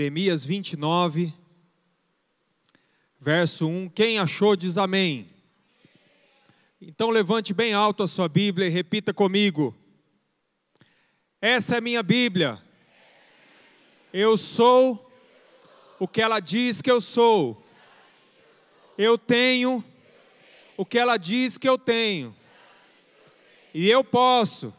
Jeremias 29, verso 1. Quem achou diz amém. Então levante bem alto a sua Bíblia e repita comigo. Essa é minha Bíblia. Eu sou o que ela diz que eu sou. Eu tenho o que ela diz que eu tenho. E eu posso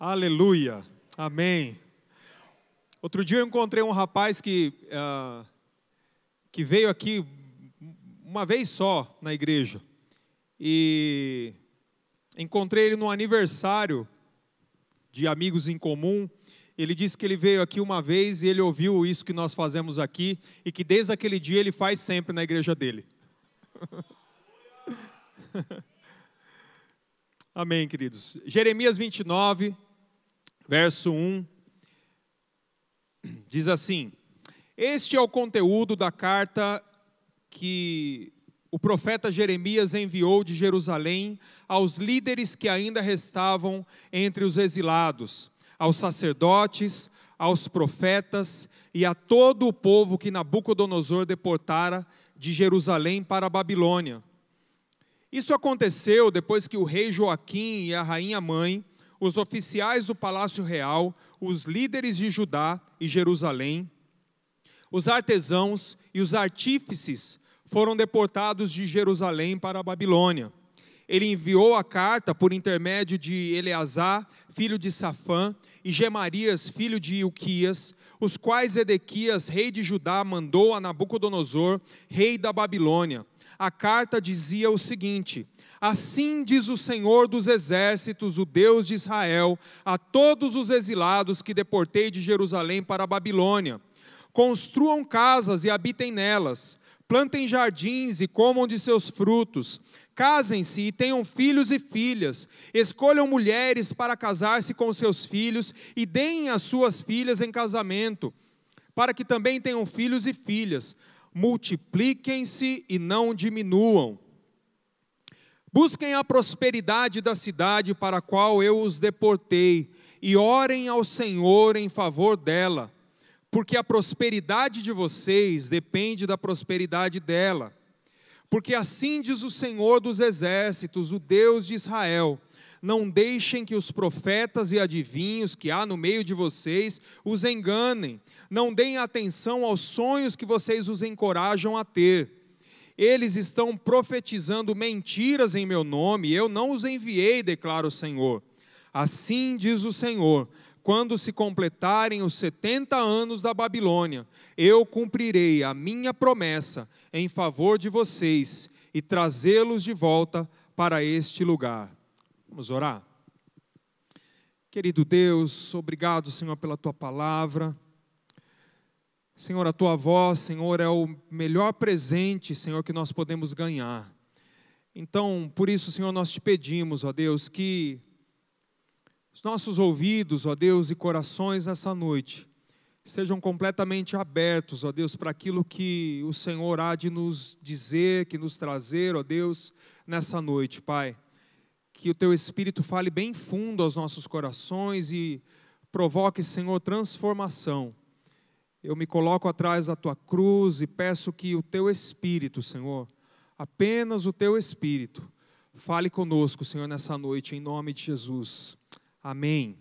Aleluia, amém. Outro dia eu encontrei um rapaz que, uh, que veio aqui uma vez só na igreja. E encontrei ele no aniversário de amigos em comum. Ele disse que ele veio aqui uma vez e ele ouviu isso que nós fazemos aqui e que desde aquele dia ele faz sempre na igreja dele. Amém, queridos. Jeremias 29, verso 1, diz assim: Este é o conteúdo da carta que o profeta Jeremias enviou de Jerusalém aos líderes que ainda restavam entre os exilados, aos sacerdotes, aos profetas e a todo o povo que Nabucodonosor deportara de Jerusalém para a Babilônia. Isso aconteceu depois que o rei Joaquim e a rainha mãe os oficiais do palácio real, os líderes de Judá e Jerusalém, os artesãos e os artífices foram deportados de Jerusalém para a Babilônia. Ele enviou a carta por intermédio de Eleazar, filho de Safã, e Gemarias, filho de Ilquias, os quais Edequias, rei de Judá, mandou a Nabucodonosor, rei da Babilônia. A carta dizia o seguinte: Assim diz o Senhor dos exércitos, o Deus de Israel, a todos os exilados que deportei de Jerusalém para a Babilônia: construam casas e habitem nelas, plantem jardins e comam de seus frutos, casem-se e tenham filhos e filhas, escolham mulheres para casar-se com seus filhos e deem as suas filhas em casamento, para que também tenham filhos e filhas. Multipliquem-se e não diminuam Busquem a prosperidade da cidade para a qual eu os deportei, e orem ao Senhor em favor dela, porque a prosperidade de vocês depende da prosperidade dela. Porque assim diz o Senhor dos exércitos, o Deus de Israel: não deixem que os profetas e adivinhos que há no meio de vocês os enganem, não deem atenção aos sonhos que vocês os encorajam a ter eles estão profetizando mentiras em meu nome, eu não os enviei, declara o Senhor. Assim diz o Senhor: quando se completarem os setenta anos da Babilônia, eu cumprirei a minha promessa em favor de vocês e trazê-los de volta para este lugar. Vamos orar? Querido Deus, obrigado, Senhor, pela tua palavra. Senhor, a tua voz, Senhor, é o melhor presente, Senhor, que nós podemos ganhar. Então, por isso, Senhor, nós te pedimos, ó Deus, que os nossos ouvidos, ó Deus, e corações nessa noite estejam completamente abertos, ó Deus, para aquilo que o Senhor há de nos dizer, que nos trazer, ó Deus, nessa noite, Pai. Que o teu Espírito fale bem fundo aos nossos corações e provoque, Senhor, transformação eu me coloco atrás da tua cruz e peço que o teu Espírito, Senhor, apenas o teu Espírito, fale conosco, Senhor, nessa noite, em nome de Jesus. Amém.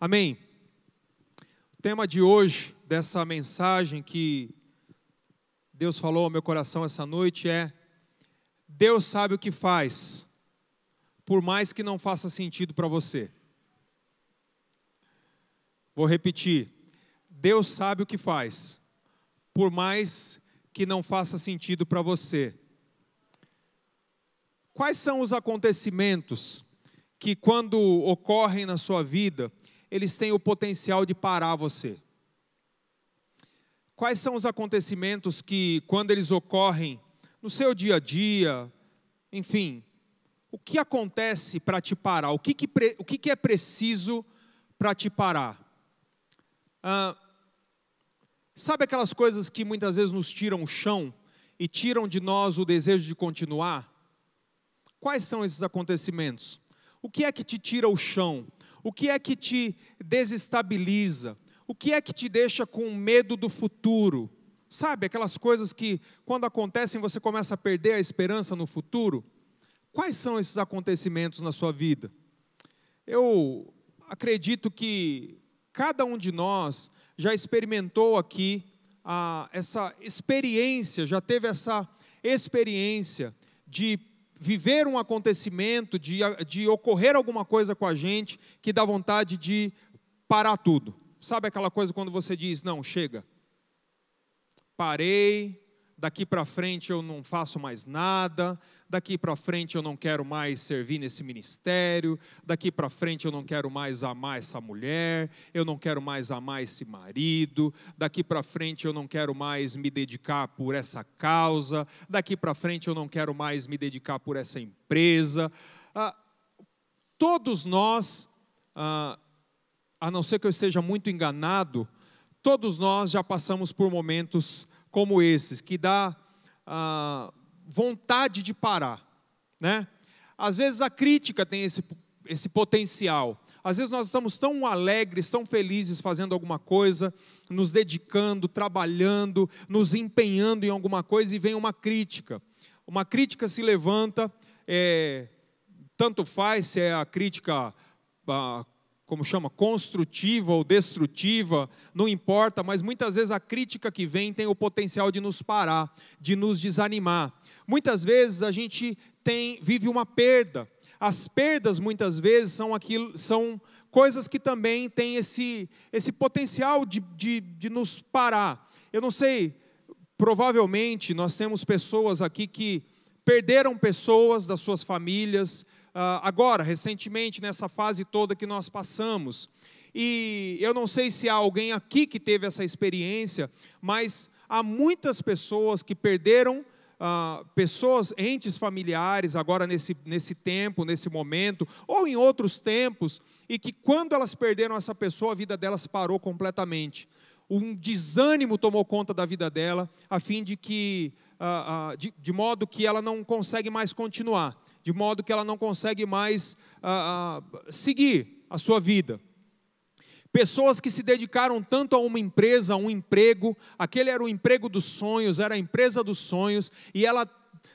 Amém. O tema de hoje, dessa mensagem que Deus falou ao meu coração essa noite é: Deus sabe o que faz, por mais que não faça sentido para você. Vou repetir. Deus sabe o que faz, por mais que não faça sentido para você. Quais são os acontecimentos que, quando ocorrem na sua vida, eles têm o potencial de parar você? Quais são os acontecimentos que, quando eles ocorrem no seu dia a dia, enfim, o que acontece para te parar? O que, que, o que, que é preciso para te parar? Ah, Sabe aquelas coisas que muitas vezes nos tiram o chão e tiram de nós o desejo de continuar? Quais são esses acontecimentos? O que é que te tira o chão? O que é que te desestabiliza? O que é que te deixa com medo do futuro? Sabe, aquelas coisas que, quando acontecem, você começa a perder a esperança no futuro? Quais são esses acontecimentos na sua vida? Eu acredito que cada um de nós já experimentou aqui ah, essa experiência, já teve essa experiência de viver um acontecimento, de, de ocorrer alguma coisa com a gente que dá vontade de parar tudo. Sabe aquela coisa quando você diz: não, chega, parei, daqui para frente eu não faço mais nada, daqui para frente eu não quero mais servir nesse ministério, daqui para frente eu não quero mais amar essa mulher, eu não quero mais amar esse marido, daqui para frente eu não quero mais me dedicar por essa causa, daqui para frente eu não quero mais me dedicar por essa empresa. Ah, todos nós, ah, a não ser que eu esteja muito enganado, todos nós já passamos por momentos como esses, que dá ah, vontade de parar, né? Às vezes a crítica tem esse, esse potencial. Às vezes nós estamos tão alegres, tão felizes fazendo alguma coisa, nos dedicando, trabalhando, nos empenhando em alguma coisa e vem uma crítica. Uma crítica se levanta, é, tanto faz se é a crítica ah, como chama, construtiva ou destrutiva, não importa, mas muitas vezes a crítica que vem tem o potencial de nos parar, de nos desanimar. Muitas vezes a gente tem vive uma perda. As perdas muitas vezes são aquilo, são coisas que também têm esse, esse potencial de, de, de nos parar. Eu não sei, provavelmente nós temos pessoas aqui que perderam pessoas das suas famílias, agora, recentemente, nessa fase toda que nós passamos. E eu não sei se há alguém aqui que teve essa experiência, mas há muitas pessoas que perderam Uh, pessoas, entes familiares, agora nesse, nesse tempo, nesse momento, ou em outros tempos, e que quando elas perderam essa pessoa, a vida delas parou completamente. Um desânimo tomou conta da vida dela, a fim de que, uh, uh, de, de modo que ela não consegue mais continuar de modo que ela não consegue mais ah, ah, seguir a sua vida. Pessoas que se dedicaram tanto a uma empresa, a um emprego, aquele era o emprego dos sonhos, era a empresa dos sonhos, e ela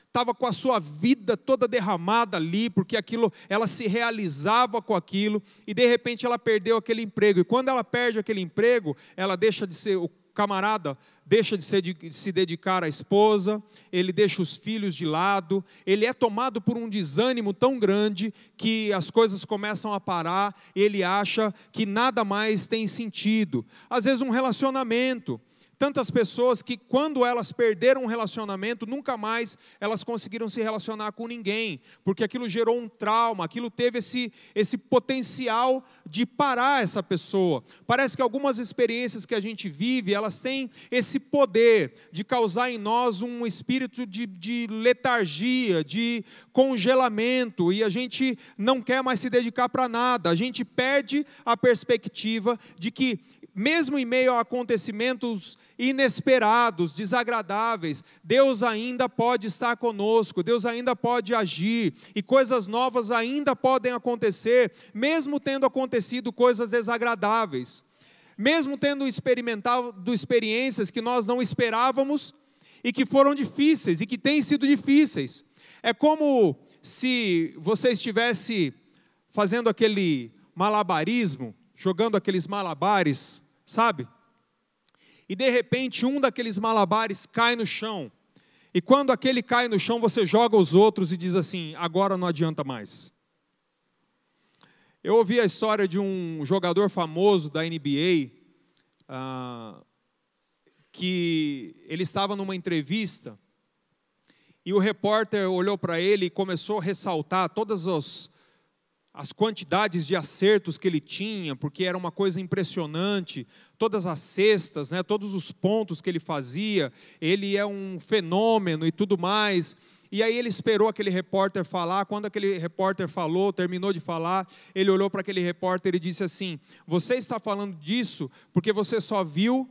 estava com a sua vida toda derramada ali, porque aquilo, ela se realizava com aquilo, e de repente ela perdeu aquele emprego. E quando ela perde aquele emprego, ela deixa de ser o camarada deixa de, se dedicar à esposa, ele deixa os filhos de lado, ele é tomado por um desânimo tão grande que as coisas começam a parar, ele acha que nada mais tem sentido. Às vezes, um relacionamento, Tantas pessoas que, quando elas perderam um relacionamento, nunca mais elas conseguiram se relacionar com ninguém, porque aquilo gerou um trauma, aquilo teve esse, esse potencial de parar essa pessoa. Parece que algumas experiências que a gente vive, elas têm esse poder de causar em nós um espírito de, de letargia, de congelamento, e a gente não quer mais se dedicar para nada, a gente perde a perspectiva de que, mesmo em meio a acontecimentos inesperados, desagradáveis, Deus ainda pode estar conosco, Deus ainda pode agir, e coisas novas ainda podem acontecer, mesmo tendo acontecido coisas desagradáveis, mesmo tendo experimentado experiências que nós não esperávamos e que foram difíceis e que têm sido difíceis. É como se você estivesse fazendo aquele malabarismo, jogando aqueles malabares, sabe? e de repente um daqueles malabares cai no chão. E quando aquele cai no chão, você joga os outros e diz assim: agora não adianta mais. Eu ouvi a história de um jogador famoso da NBA, ah, que ele estava numa entrevista e o repórter olhou para ele e começou a ressaltar todas os, as quantidades de acertos que ele tinha, porque era uma coisa impressionante, todas as cestas, né, todos os pontos que ele fazia, ele é um fenômeno e tudo mais. E aí ele esperou aquele repórter falar, quando aquele repórter falou, terminou de falar, ele olhou para aquele repórter e disse assim: "Você está falando disso porque você só viu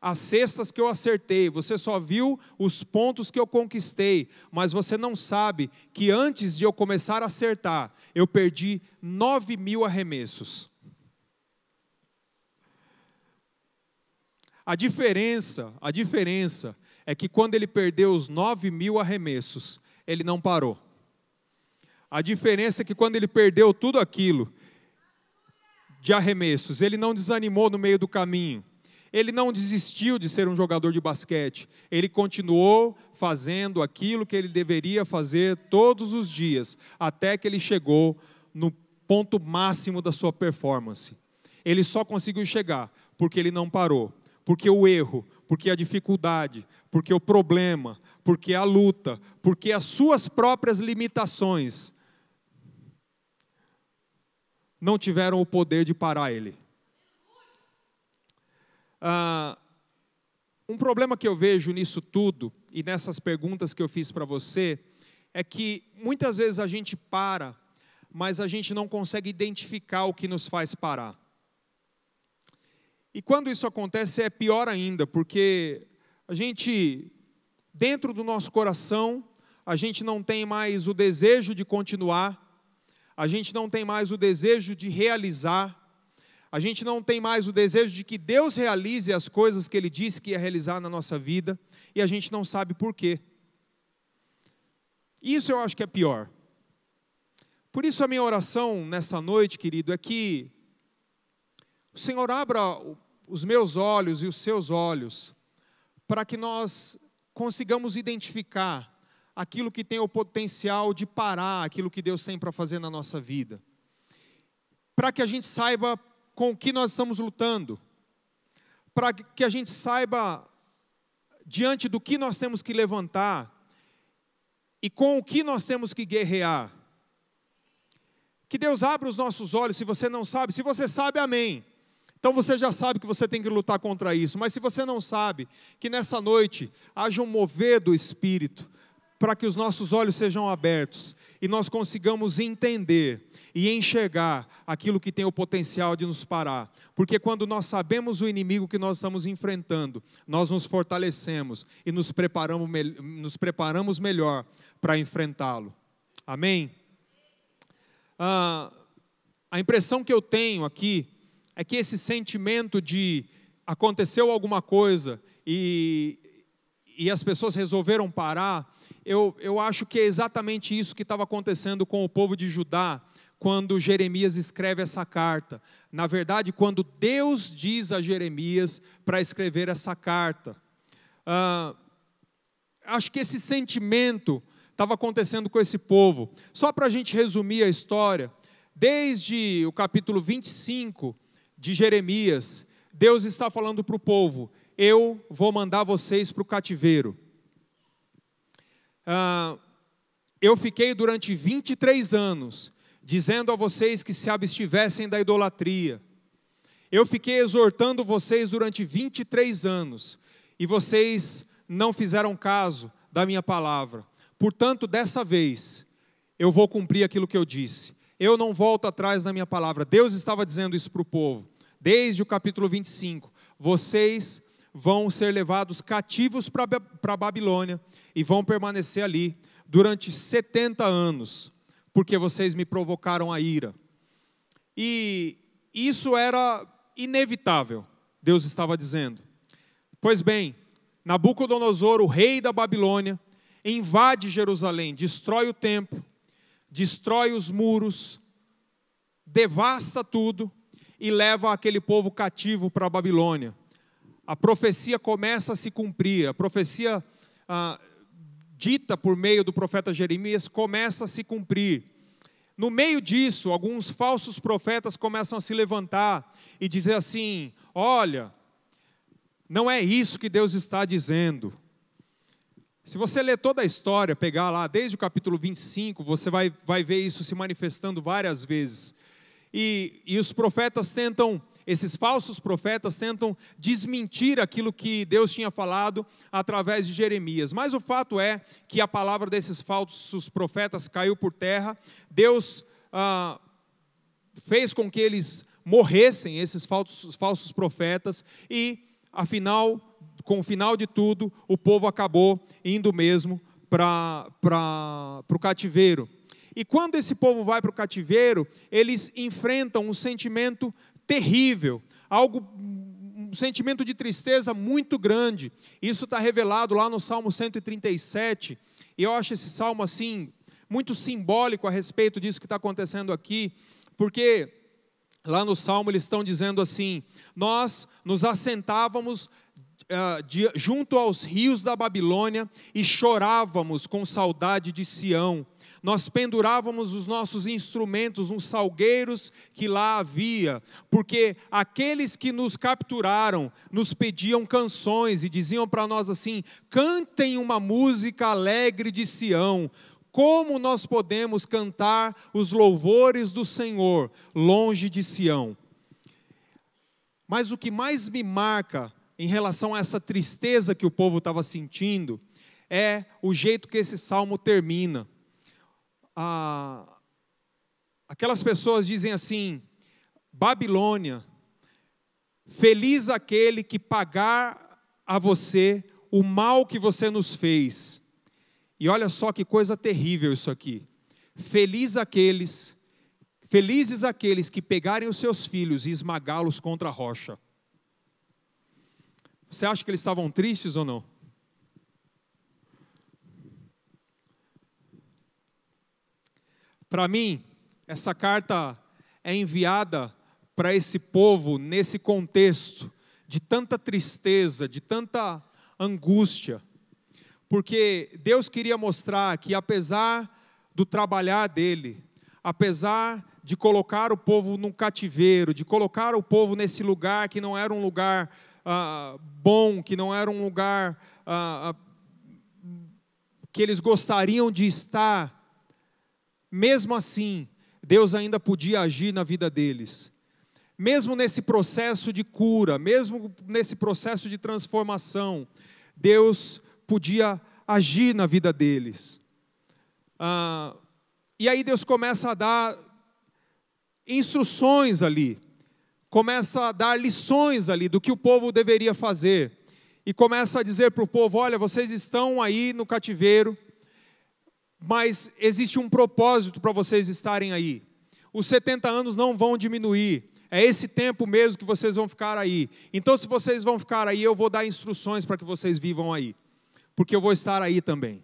as cestas que eu acertei, você só viu os pontos que eu conquistei, mas você não sabe que antes de eu começar a acertar, eu perdi nove mil arremessos. A diferença, a diferença é que quando ele perdeu os nove mil arremessos, ele não parou. A diferença é que quando ele perdeu tudo aquilo de arremessos, ele não desanimou no meio do caminho. Ele não desistiu de ser um jogador de basquete. Ele continuou fazendo aquilo que ele deveria fazer todos os dias, até que ele chegou no ponto máximo da sua performance. Ele só conseguiu chegar porque ele não parou porque o erro, porque a dificuldade, porque o problema, porque a luta, porque as suas próprias limitações não tiveram o poder de parar ele. Ah, um problema que eu vejo nisso tudo e nessas perguntas que eu fiz para você é que muitas vezes a gente para, mas a gente não consegue identificar o que nos faz parar. E quando isso acontece é pior ainda, porque a gente, dentro do nosso coração, a gente não tem mais o desejo de continuar, a gente não tem mais o desejo de realizar, a gente não tem mais o desejo de que Deus realize as coisas que Ele disse que ia realizar na nossa vida, e a gente não sabe por quê. Isso eu acho que é pior. Por isso a minha oração nessa noite, querido, é que o Senhor abra os meus olhos e os seus olhos, para que nós consigamos identificar aquilo que tem o potencial de parar aquilo que Deus tem para fazer na nossa vida. Para que a gente saiba com o que nós estamos lutando. Para que a gente saiba diante do que nós temos que levantar e com o que nós temos que guerrear. Que Deus abra os nossos olhos, se você não sabe, se você sabe, amém. Então você já sabe que você tem que lutar contra isso, mas se você não sabe, que nessa noite haja um mover do Espírito, para que os nossos olhos sejam abertos e nós consigamos entender e enxergar aquilo que tem o potencial de nos parar. Porque quando nós sabemos o inimigo que nós estamos enfrentando, nós nos fortalecemos e nos preparamos, nos preparamos melhor para enfrentá-lo. Amém? Ah, a impressão que eu tenho aqui é que esse sentimento de aconteceu alguma coisa e, e as pessoas resolveram parar, eu, eu acho que é exatamente isso que estava acontecendo com o povo de Judá quando Jeremias escreve essa carta. Na verdade, quando Deus diz a Jeremias para escrever essa carta. Ah, acho que esse sentimento estava acontecendo com esse povo. Só para a gente resumir a história, desde o capítulo 25 de Jeremias, Deus está falando para o povo: eu vou mandar vocês para o cativeiro. Ah, eu fiquei durante 23 anos dizendo a vocês que se abstivessem da idolatria. Eu fiquei exortando vocês durante 23 anos e vocês não fizeram caso da minha palavra. Portanto, dessa vez, eu vou cumprir aquilo que eu disse eu não volto atrás na minha palavra. Deus estava dizendo isso para o povo, desde o capítulo 25. Vocês vão ser levados cativos para a Babilônia e vão permanecer ali durante 70 anos, porque vocês me provocaram a ira. E isso era inevitável, Deus estava dizendo. Pois bem, Nabucodonosor, o rei da Babilônia, invade Jerusalém, destrói o templo, destrói os muros, devasta tudo e leva aquele povo cativo para a Babilônia. A profecia começa a se cumprir, a profecia ah, dita por meio do profeta Jeremias começa a se cumprir. No meio disso, alguns falsos profetas começam a se levantar e dizer assim: olha, não é isso que Deus está dizendo. Se você ler toda a história, pegar lá desde o capítulo 25, você vai, vai ver isso se manifestando várias vezes. E, e os profetas tentam, esses falsos profetas tentam desmentir aquilo que Deus tinha falado através de Jeremias. Mas o fato é que a palavra desses falsos profetas caiu por terra, Deus ah, fez com que eles morressem, esses falsos, falsos profetas, e afinal, com o final de tudo, o povo acabou indo mesmo para o cativeiro. E quando esse povo vai para o cativeiro, eles enfrentam um sentimento terrível, algo um sentimento de tristeza muito grande. Isso está revelado lá no Salmo 137. E eu acho esse salmo assim muito simbólico a respeito disso que está acontecendo aqui, porque lá no salmo eles estão dizendo assim: nós nos assentávamos uh, de, junto aos rios da Babilônia e chorávamos com saudade de Sião nós pendurávamos os nossos instrumentos nos salgueiros que lá havia, porque aqueles que nos capturaram nos pediam canções e diziam para nós assim: cantem uma música alegre de Sião. Como nós podemos cantar os louvores do Senhor longe de Sião? Mas o que mais me marca em relação a essa tristeza que o povo estava sentindo é o jeito que esse salmo termina ah, aquelas pessoas dizem assim: Babilônia, feliz aquele que pagar a você o mal que você nos fez. E olha só que coisa terrível isso aqui. Feliz aqueles, felizes aqueles que pegarem os seus filhos e esmagá-los contra a rocha. Você acha que eles estavam tristes ou não? Para mim, essa carta é enviada para esse povo nesse contexto de tanta tristeza, de tanta angústia, porque Deus queria mostrar que apesar do trabalhar dele, apesar de colocar o povo num cativeiro, de colocar o povo nesse lugar que não era um lugar ah, bom, que não era um lugar ah, ah que eles gostariam de estar, mesmo assim, Deus ainda podia agir na vida deles. Mesmo nesse processo de cura, mesmo nesse processo de transformação, Deus podia agir na vida deles. Ah, e aí Deus começa a dar instruções ali, começa a dar lições ali do que o povo deveria fazer, e começa a dizer para o povo: olha, vocês estão aí no cativeiro, mas existe um propósito para vocês estarem aí. Os 70 anos não vão diminuir. É esse tempo mesmo que vocês vão ficar aí. Então, se vocês vão ficar aí, eu vou dar instruções para que vocês vivam aí, porque eu vou estar aí também.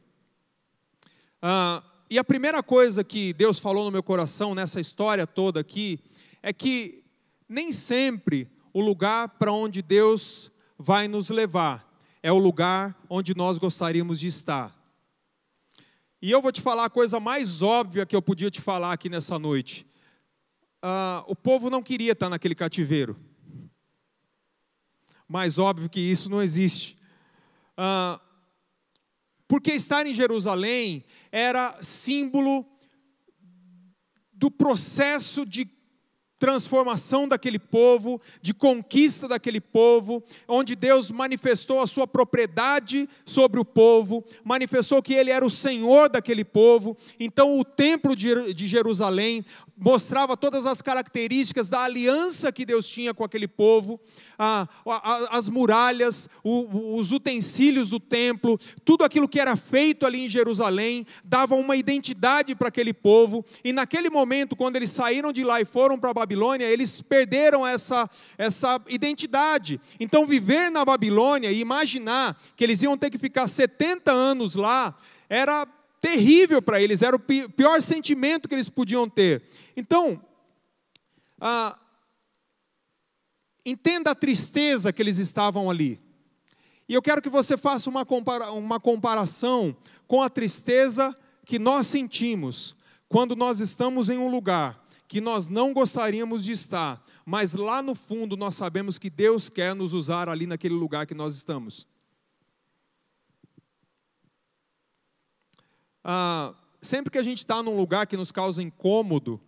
Ah, e a primeira coisa que Deus falou no meu coração nessa história toda aqui é que nem sempre o lugar para onde Deus vai nos levar é o lugar onde nós gostaríamos de estar. E eu vou te falar a coisa mais óbvia que eu podia te falar aqui nessa noite. Uh, o povo não queria estar naquele cativeiro. Mais óbvio que isso não existe. Uh, porque estar em Jerusalém era símbolo do processo de transformação daquele povo, de conquista daquele povo, onde Deus manifestou a sua propriedade sobre o povo, manifestou que Ele era o Senhor daquele povo. Então, o templo de Jerusalém mostrava todas as características da aliança que Deus tinha com aquele povo, as muralhas, os utensílios do templo, tudo aquilo que era feito ali em Jerusalém, dava uma identidade para aquele povo, e naquele momento, quando eles saíram de lá e foram para a Babilônia, eles perderam essa, essa identidade. Então, viver na Babilônia e imaginar que eles iam ter que ficar 70 anos lá, era terrível para eles, era o pior sentimento que eles podiam ter. Então, ah, entenda a tristeza que eles estavam ali. E eu quero que você faça uma, compara uma comparação com a tristeza que nós sentimos quando nós estamos em um lugar que nós não gostaríamos de estar, mas lá no fundo nós sabemos que Deus quer nos usar ali naquele lugar que nós estamos. Ah, sempre que a gente está num lugar que nos causa incômodo,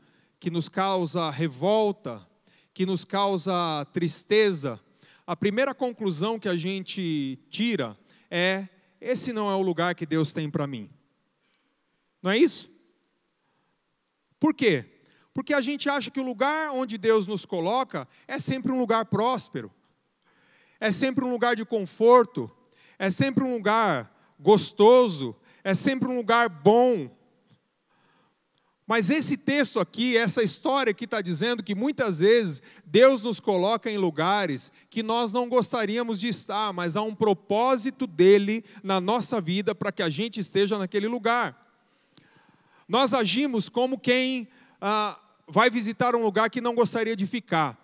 que nos causa revolta, que nos causa tristeza, a primeira conclusão que a gente tira é: esse não é o lugar que Deus tem para mim. Não é isso? Por quê? Porque a gente acha que o lugar onde Deus nos coloca é sempre um lugar próspero, é sempre um lugar de conforto, é sempre um lugar gostoso, é sempre um lugar bom. Mas esse texto aqui, essa história que está dizendo que muitas vezes Deus nos coloca em lugares que nós não gostaríamos de estar, mas há um propósito dele na nossa vida para que a gente esteja naquele lugar. Nós agimos como quem ah, vai visitar um lugar que não gostaria de ficar.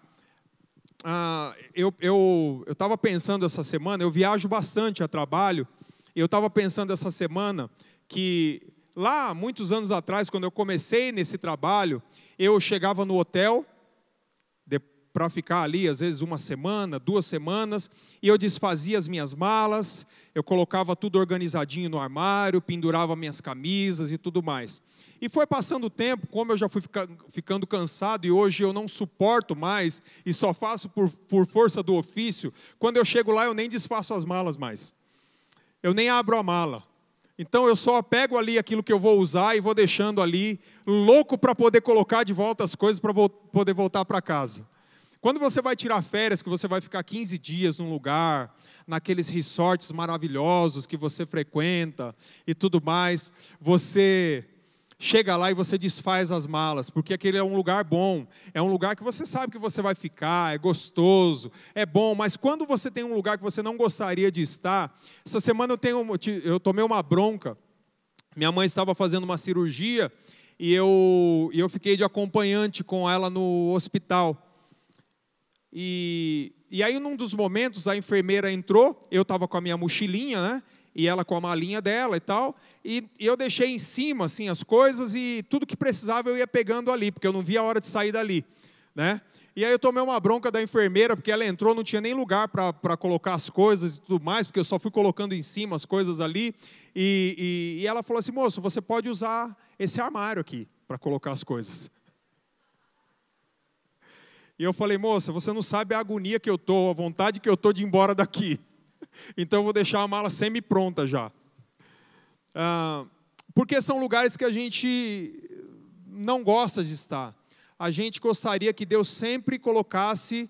Ah, eu estava pensando essa semana, eu viajo bastante a trabalho, eu estava pensando essa semana que lá, muitos anos atrás, quando eu comecei nesse trabalho, eu chegava no hotel para ficar ali, às vezes uma semana, duas semanas, e eu desfazia as minhas malas, eu colocava tudo organizadinho no armário, pendurava minhas camisas e tudo mais. E foi passando o tempo, como eu já fui ficando cansado e hoje eu não suporto mais e só faço por, por força do ofício, quando eu chego lá eu nem desfaço as malas mais. Eu nem abro a mala. Então eu só pego ali aquilo que eu vou usar e vou deixando ali, louco para poder colocar de volta as coisas para vo poder voltar para casa. Quando você vai tirar férias, que você vai ficar 15 dias num lugar, naqueles resorts maravilhosos que você frequenta e tudo mais, você chega lá e você desfaz as malas, porque aquele é um lugar bom, é um lugar que você sabe que você vai ficar, é gostoso, é bom, mas quando você tem um lugar que você não gostaria de estar, essa semana eu, tenho, eu tomei uma bronca, minha mãe estava fazendo uma cirurgia e eu, eu fiquei de acompanhante com ela no hospital. E, e aí, num dos momentos, a enfermeira entrou, eu estava com a minha mochilinha, né? E ela com a malinha dela e tal, e, eu deixei em cima assim as coisas e tudo que precisava eu ia pegando ali, porque eu não via a hora de sair dali, né? E aí eu tomei uma bronca da enfermeira, porque ela entrou, não tinha nem lugar para colocar as coisas e tudo mais, porque eu só fui colocando em cima as coisas ali, e, e, e ela falou assim, moço, você pode usar esse armário aqui para colocar as coisas. E eu falei, moça, você não sabe a agonia que eu estou, a vontade que eu estou de ir embora daqui. Então eu vou deixar a mala semi-pronta já. Ah, porque são lugares que a gente não gosta de estar. A gente gostaria que Deus sempre colocasse,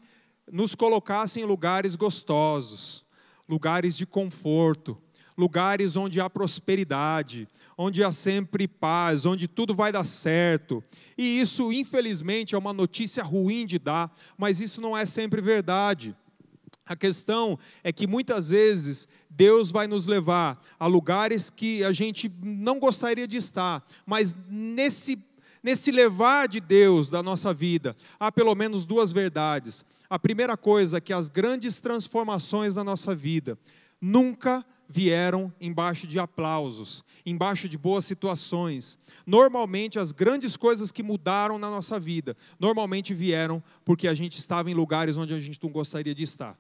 nos colocasse em lugares gostosos, lugares de conforto, lugares onde há prosperidade, onde há sempre paz, onde tudo vai dar certo. E isso, infelizmente, é uma notícia ruim de dar, mas isso não é sempre verdade. A questão é que muitas vezes Deus vai nos levar a lugares que a gente não gostaria de estar, mas nesse, nesse levar de Deus da nossa vida, há pelo menos duas verdades. A primeira coisa é que as grandes transformações da nossa vida nunca vieram embaixo de aplausos, embaixo de boas situações. Normalmente, as grandes coisas que mudaram na nossa vida, normalmente vieram porque a gente estava em lugares onde a gente não gostaria de estar.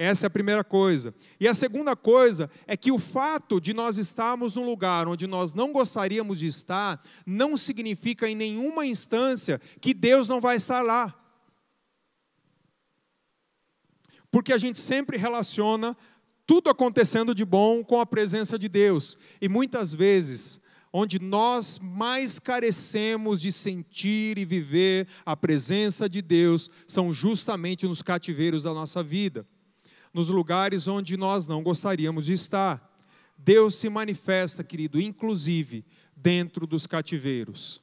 Essa é a primeira coisa. E a segunda coisa é que o fato de nós estarmos num lugar onde nós não gostaríamos de estar, não significa em nenhuma instância que Deus não vai estar lá. Porque a gente sempre relaciona tudo acontecendo de bom com a presença de Deus. E muitas vezes, onde nós mais carecemos de sentir e viver a presença de Deus, são justamente nos cativeiros da nossa vida nos lugares onde nós não gostaríamos de estar. Deus se manifesta, querido, inclusive dentro dos cativeiros.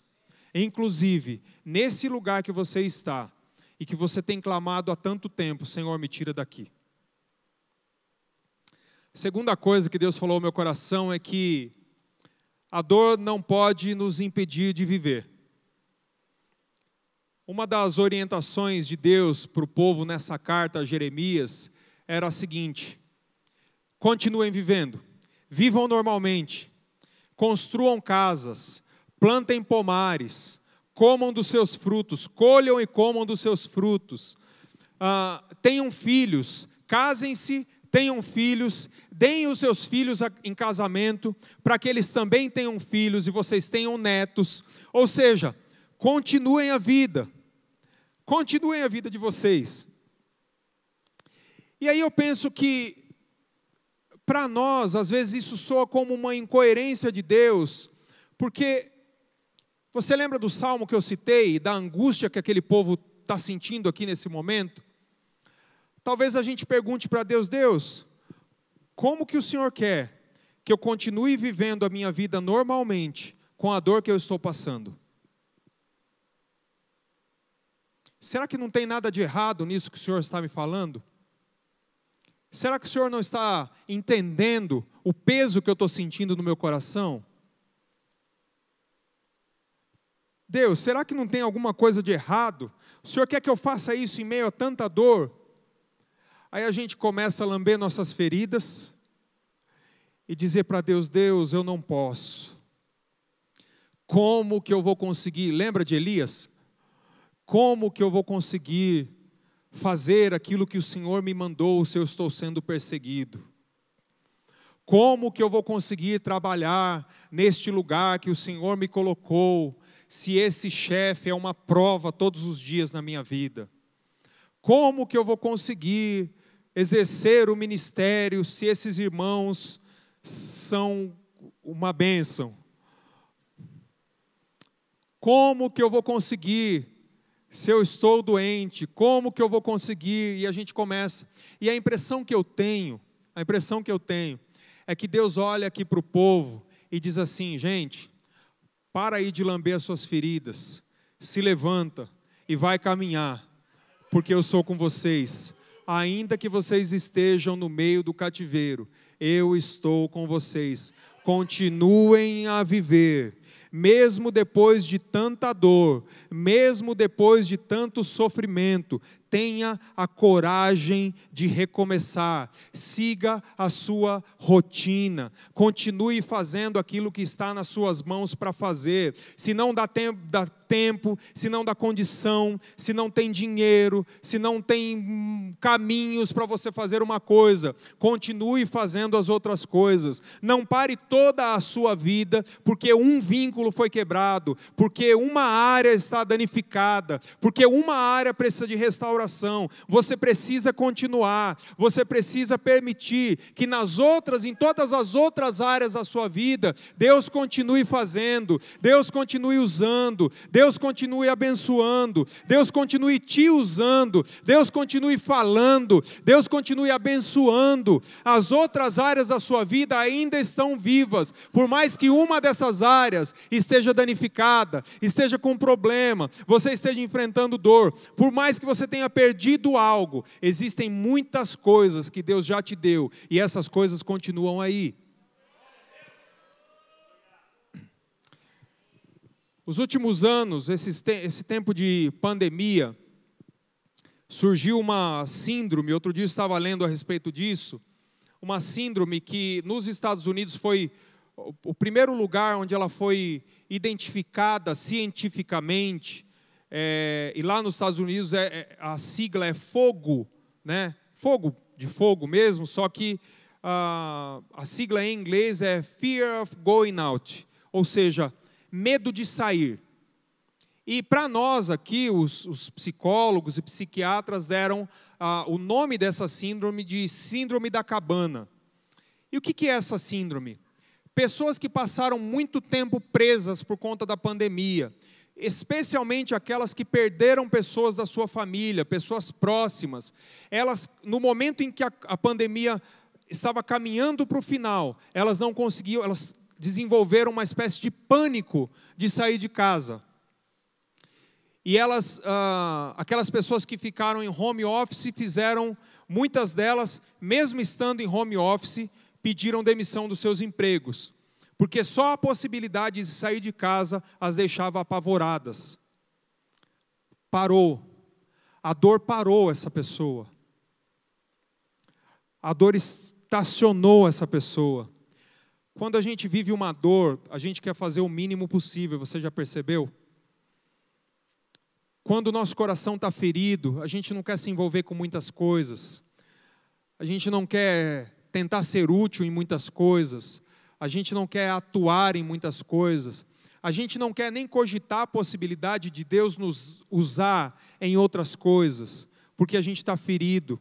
Inclusive, nesse lugar que você está e que você tem clamado há tanto tempo, Senhor, me tira daqui. Segunda coisa que Deus falou ao meu coração é que a dor não pode nos impedir de viver. Uma das orientações de Deus para o povo nessa carta a Jeremias era a seguinte: continuem vivendo, vivam normalmente, construam casas, plantem pomares, comam dos seus frutos, colham e comam dos seus frutos, ah, tenham filhos, casem-se, tenham filhos, deem os seus filhos em casamento, para que eles também tenham filhos e vocês tenham netos. Ou seja, continuem a vida, continuem a vida de vocês. E aí eu penso que, para nós, às vezes isso soa como uma incoerência de Deus, porque você lembra do salmo que eu citei, da angústia que aquele povo está sentindo aqui nesse momento? Talvez a gente pergunte para Deus: Deus, como que o Senhor quer que eu continue vivendo a minha vida normalmente com a dor que eu estou passando? Será que não tem nada de errado nisso que o Senhor está me falando? Será que o Senhor não está entendendo o peso que eu estou sentindo no meu coração? Deus, será que não tem alguma coisa de errado? O Senhor quer que eu faça isso em meio a tanta dor? Aí a gente começa a lamber nossas feridas e dizer para Deus: Deus, eu não posso. Como que eu vou conseguir? Lembra de Elias? Como que eu vou conseguir fazer aquilo que o Senhor me mandou se eu estou sendo perseguido? Como que eu vou conseguir trabalhar neste lugar que o Senhor me colocou, se esse chefe é uma prova todos os dias na minha vida? Como que eu vou conseguir exercer o ministério se esses irmãos são uma bênção? Como que eu vou conseguir se eu estou doente, como que eu vou conseguir? E a gente começa. E a impressão que eu tenho, a impressão que eu tenho, é que Deus olha aqui para o povo e diz assim: gente, para aí de lamber as suas feridas, se levanta e vai caminhar, porque eu sou com vocês. Ainda que vocês estejam no meio do cativeiro, eu estou com vocês. Continuem a viver mesmo depois de tanta dor, mesmo depois de tanto sofrimento, tenha a coragem de recomeçar, siga a sua rotina, continue fazendo aquilo que está nas suas mãos para fazer. Se não dá tempo, dá tempo, se não dá condição, se não tem dinheiro, se não tem hum, caminhos para você fazer uma coisa, continue fazendo as outras coisas. Não pare toda a sua vida porque um vínculo foi quebrado, porque uma área está danificada, porque uma área precisa de restauração oração. Você precisa continuar, você precisa permitir que nas outras, em todas as outras áreas da sua vida, Deus continue fazendo, Deus continue usando, Deus continue abençoando, Deus continue te usando, Deus continue falando, Deus continue abençoando. As outras áreas da sua vida ainda estão vivas, por mais que uma dessas áreas esteja danificada, esteja com problema, você esteja enfrentando dor, por mais que você tenha perdido algo, existem muitas coisas que Deus já te deu e essas coisas continuam aí. Os últimos anos, esse tempo de pandemia, surgiu uma síndrome, outro dia eu estava lendo a respeito disso, uma síndrome que nos Estados Unidos foi o primeiro lugar onde ela foi identificada cientificamente, é, e lá nos Estados Unidos é, é, a sigla é fogo, né? Fogo de fogo mesmo, só que a, a sigla em inglês é Fear of Going Out, ou seja, medo de sair. E para nós aqui, os, os, psicólogos e psiquiatras deram ah, o nome dessa síndrome de Síndrome da Cabana. E o que, que é essa síndrome? Pessoas que passaram muito tempo presas por conta da pandemia especialmente aquelas que perderam pessoas da sua família, pessoas próximas. Elas, no momento em que a, a pandemia estava caminhando para o final, elas não conseguiam, elas desenvolveram uma espécie de pânico de sair de casa. E elas, ah, aquelas pessoas que ficaram em home office, fizeram, muitas delas, mesmo estando em home office, pediram demissão dos seus empregos porque só a possibilidade de sair de casa as deixava apavoradas. Parou. A dor parou essa pessoa. A dor estacionou essa pessoa. Quando a gente vive uma dor, a gente quer fazer o mínimo possível, você já percebeu? Quando o nosso coração está ferido, a gente não quer se envolver com muitas coisas, a gente não quer tentar ser útil em muitas coisas, a gente não quer atuar em muitas coisas, a gente não quer nem cogitar a possibilidade de Deus nos usar em outras coisas, porque a gente está ferido,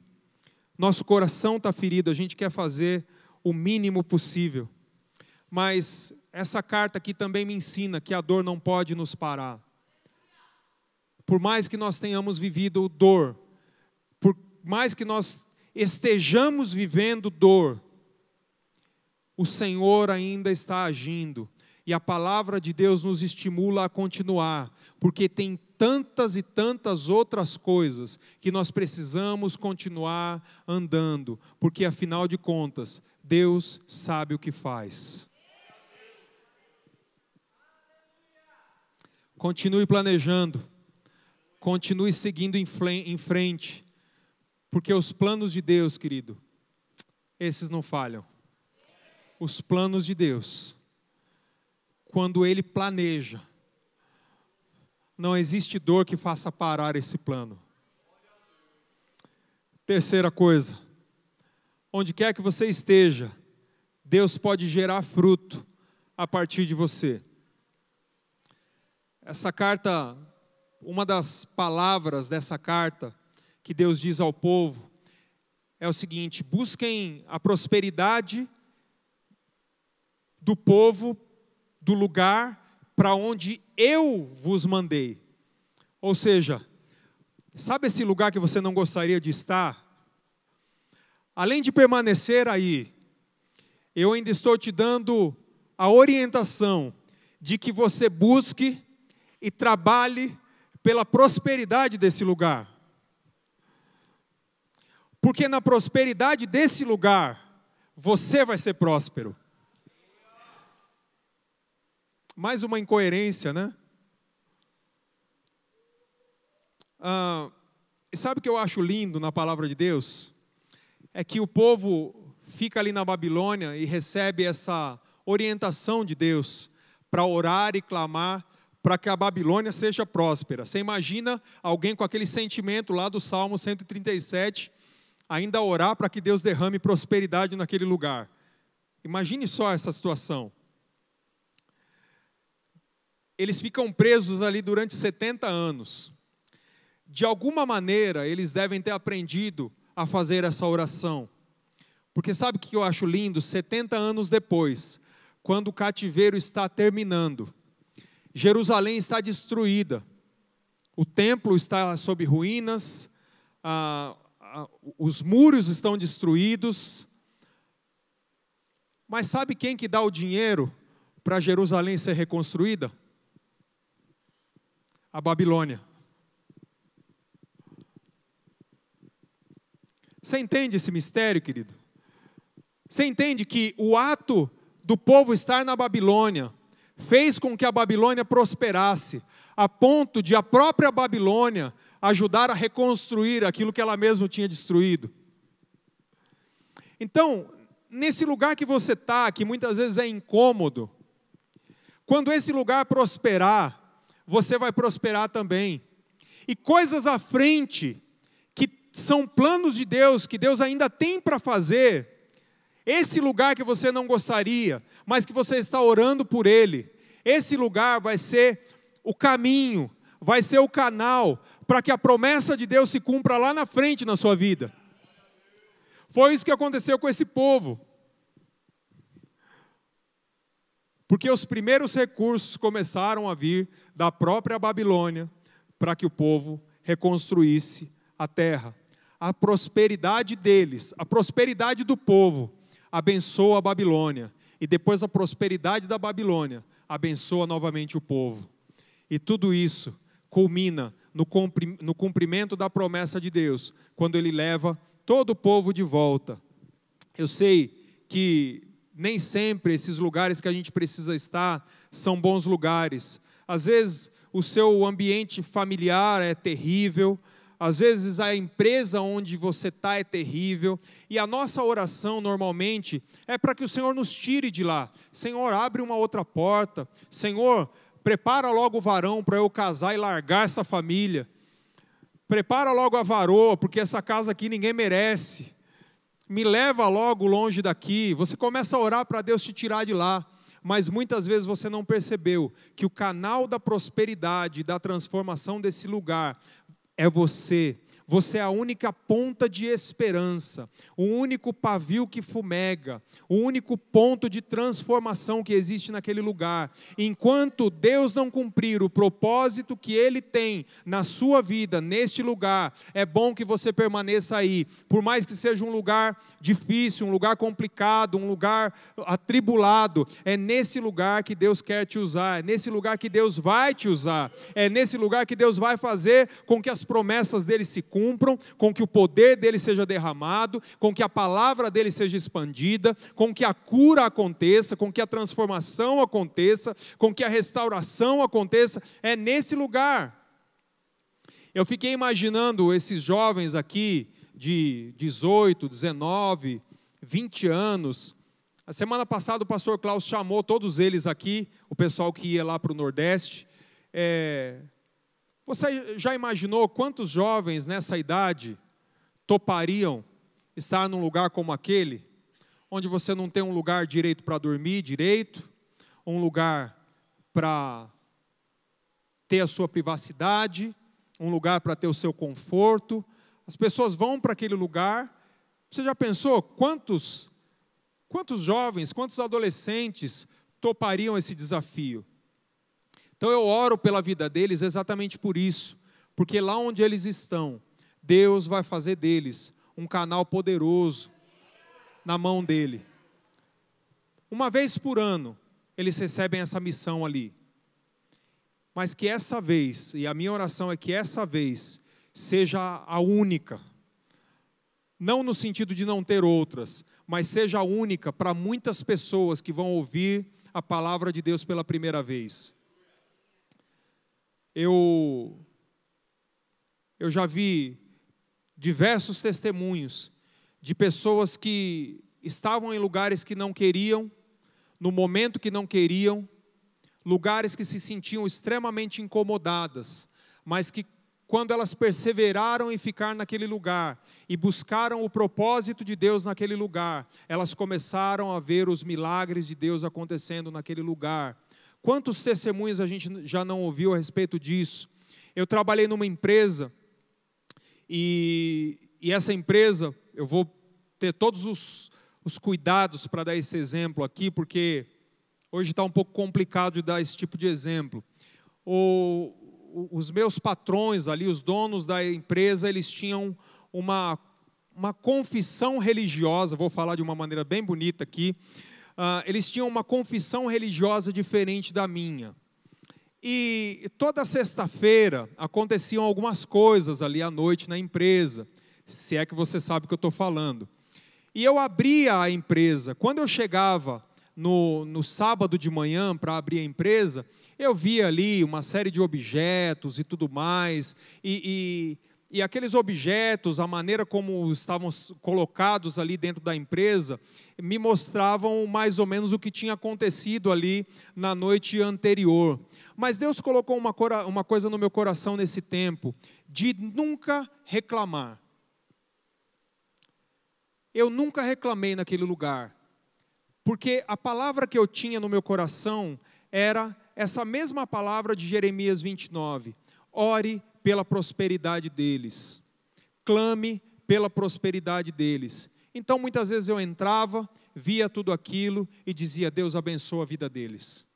nosso coração está ferido, a gente quer fazer o mínimo possível. Mas essa carta aqui também me ensina que a dor não pode nos parar. Por mais que nós tenhamos vivido dor, por mais que nós estejamos vivendo dor, o Senhor ainda está agindo. E a palavra de Deus nos estimula a continuar, porque tem tantas e tantas outras coisas que nós precisamos continuar andando, porque afinal de contas, Deus sabe o que faz. Continue planejando, continue seguindo em frente, porque os planos de Deus, querido, esses não falham. Os planos de Deus, quando Ele planeja, não existe dor que faça parar esse plano. Terceira coisa, onde quer que você esteja, Deus pode gerar fruto a partir de você. Essa carta, uma das palavras dessa carta que Deus diz ao povo é o seguinte: busquem a prosperidade do povo, do lugar para onde eu vos mandei. Ou seja, sabe esse lugar que você não gostaria de estar? Além de permanecer aí, eu ainda estou te dando a orientação de que você busque e trabalhe pela prosperidade desse lugar. Porque na prosperidade desse lugar, você vai ser próspero. Mais uma incoerência, né? Ah, e sabe o que eu acho lindo na palavra de Deus? É que o povo fica ali na Babilônia e recebe essa orientação de Deus para orar e clamar para que a Babilônia seja próspera. Você imagina alguém com aquele sentimento lá do Salmo 137, ainda orar para que Deus derrame prosperidade naquele lugar. Imagine só essa situação eles ficam presos ali durante 70 anos. De alguma maneira, eles devem ter aprendido a fazer essa oração. Porque sabe o que eu acho lindo? 70 anos depois, quando o cativeiro está terminando, Jerusalém está destruída, o templo está sob ruínas, ah, ah, os muros estão destruídos. Mas sabe quem que dá o dinheiro para Jerusalém ser reconstruída? A Babilônia. Você entende esse mistério, querido? Você entende que o ato do povo estar na Babilônia fez com que a Babilônia prosperasse, a ponto de a própria Babilônia ajudar a reconstruir aquilo que ela mesma tinha destruído. Então, nesse lugar que você está, que muitas vezes é incômodo, quando esse lugar prosperar, você vai prosperar também. E coisas à frente, que são planos de Deus, que Deus ainda tem para fazer, esse lugar que você não gostaria, mas que você está orando por ele, esse lugar vai ser o caminho, vai ser o canal para que a promessa de Deus se cumpra lá na frente na sua vida. Foi isso que aconteceu com esse povo. Porque os primeiros recursos começaram a vir da própria Babilônia para que o povo reconstruísse a terra. A prosperidade deles, a prosperidade do povo, abençoa a Babilônia. E depois a prosperidade da Babilônia abençoa novamente o povo. E tudo isso culmina no cumprimento da promessa de Deus, quando Ele leva todo o povo de volta. Eu sei que nem sempre esses lugares que a gente precisa estar são bons lugares. Às vezes o seu ambiente familiar é terrível, às vezes a empresa onde você está é terrível, e a nossa oração normalmente é para que o Senhor nos tire de lá. Senhor, abre uma outra porta. Senhor, prepara logo o varão para eu casar e largar essa família. Prepara logo a varoa, porque essa casa aqui ninguém merece me leva logo longe daqui. Você começa a orar para Deus te tirar de lá, mas muitas vezes você não percebeu que o canal da prosperidade, da transformação desse lugar é você. Você é a única ponta de esperança, o único pavio que fumega, o único ponto de transformação que existe naquele lugar. Enquanto Deus não cumprir o propósito que Ele tem na sua vida, neste lugar, é bom que você permaneça aí, por mais que seja um lugar difícil, um lugar complicado, um lugar atribulado, é nesse lugar que Deus quer te usar, é nesse lugar que Deus vai te usar, é nesse lugar que Deus vai fazer com que as promessas dele se cumpram, com que o poder dele seja derramado, com que a palavra dele seja expandida, com que a cura aconteça, com que a transformação aconteça, com que a restauração aconteça, é nesse lugar. Eu fiquei imaginando esses jovens aqui de 18, 19, 20 anos. A semana passada o pastor Klaus chamou todos eles aqui, o pessoal que ia lá para o Nordeste. É, você já imaginou quantos jovens nessa idade topariam estar num lugar como aquele, onde você não tem um lugar direito para dormir direito, um lugar para ter a sua privacidade, um lugar para ter o seu conforto. As pessoas vão para aquele lugar. Você já pensou quantos quantos jovens, quantos adolescentes topariam esse desafio? Então eu oro pela vida deles exatamente por isso, porque lá onde eles estão, Deus vai fazer deles um canal poderoso na mão dele. Uma vez por ano, eles recebem essa missão ali. Mas que essa vez, e a minha oração é que essa vez seja a única. Não no sentido de não ter outras, mas seja a única para muitas pessoas que vão ouvir a palavra de Deus pela primeira vez. Eu, eu já vi diversos testemunhos de pessoas que estavam em lugares que não queriam, no momento que não queriam, lugares que se sentiam extremamente incomodadas, mas que quando elas perseveraram em ficar naquele lugar e buscaram o propósito de Deus naquele lugar, elas começaram a ver os milagres de Deus acontecendo naquele lugar. Quantos testemunhos a gente já não ouviu a respeito disso? Eu trabalhei numa empresa e, e essa empresa, eu vou ter todos os, os cuidados para dar esse exemplo aqui, porque hoje está um pouco complicado de dar esse tipo de exemplo. O, os meus patrões ali, os donos da empresa, eles tinham uma, uma confissão religiosa, vou falar de uma maneira bem bonita aqui, uh, eles tinham uma confissão religiosa diferente da minha. E toda sexta-feira aconteciam algumas coisas ali à noite na empresa, se é que você sabe o que eu estou falando. E eu abria a empresa. Quando eu chegava no, no sábado de manhã para abrir a empresa, eu via ali uma série de objetos e tudo mais, e, e e aqueles objetos, a maneira como estavam colocados ali dentro da empresa, me mostravam mais ou menos o que tinha acontecido ali na noite anterior. Mas Deus colocou uma, uma coisa no meu coração nesse tempo, de nunca reclamar. Eu nunca reclamei naquele lugar, porque a palavra que eu tinha no meu coração era essa mesma palavra de Jeremias 29. Ore pela prosperidade deles. Clame pela prosperidade deles. Então, muitas vezes eu entrava, via tudo aquilo e dizia: Deus abençoa a vida deles.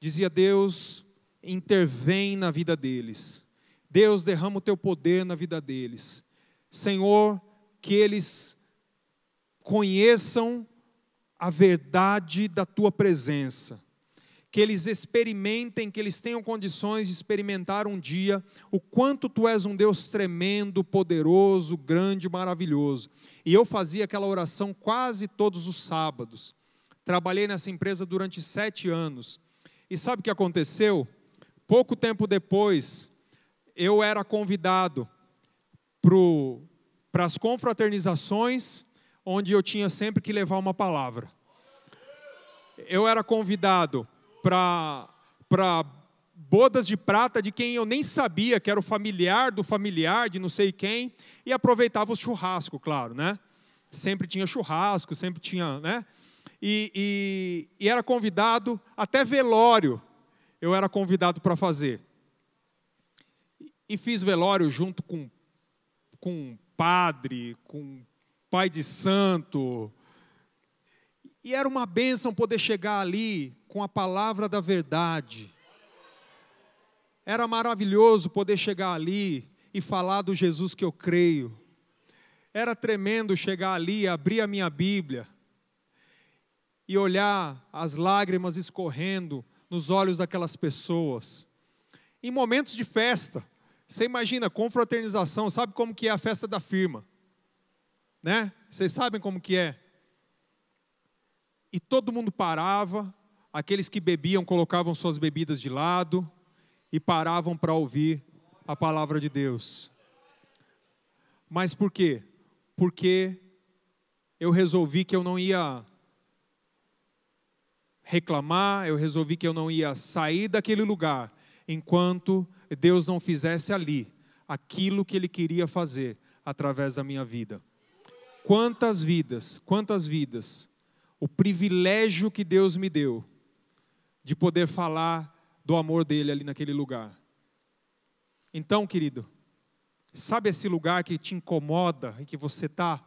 Dizia: Deus intervém na vida deles. Deus derrama o teu poder na vida deles. Senhor, que eles conheçam a verdade da tua presença que eles experimentem, que eles tenham condições de experimentar um dia o quanto tu és um Deus tremendo, poderoso, grande, maravilhoso. E eu fazia aquela oração quase todos os sábados. Trabalhei nessa empresa durante sete anos. E sabe o que aconteceu? Pouco tempo depois, eu era convidado para as confraternizações, onde eu tinha sempre que levar uma palavra. Eu era convidado para bodas de prata de quem eu nem sabia que era o familiar do familiar de não sei quem, e aproveitava o churrasco, claro, né? Sempre tinha churrasco, sempre tinha, né? E, e, e era convidado, até velório eu era convidado para fazer. E fiz velório junto com com padre, com pai de santo. E era uma bênção poder chegar ali com a palavra da verdade. Era maravilhoso poder chegar ali e falar do Jesus que eu creio. Era tremendo chegar ali, abrir a minha Bíblia e olhar as lágrimas escorrendo nos olhos daquelas pessoas. Em momentos de festa, você imagina, confraternização, sabe como que é a festa da firma? Né? Vocês sabem como que é? E todo mundo parava, aqueles que bebiam colocavam suas bebidas de lado e paravam para ouvir a palavra de Deus. Mas por quê? Porque eu resolvi que eu não ia reclamar, eu resolvi que eu não ia sair daquele lugar enquanto Deus não fizesse ali aquilo que Ele queria fazer através da minha vida. Quantas vidas, quantas vidas, o privilégio que Deus me deu de poder falar do amor dele ali naquele lugar. Então, querido, sabe esse lugar que te incomoda e que você está?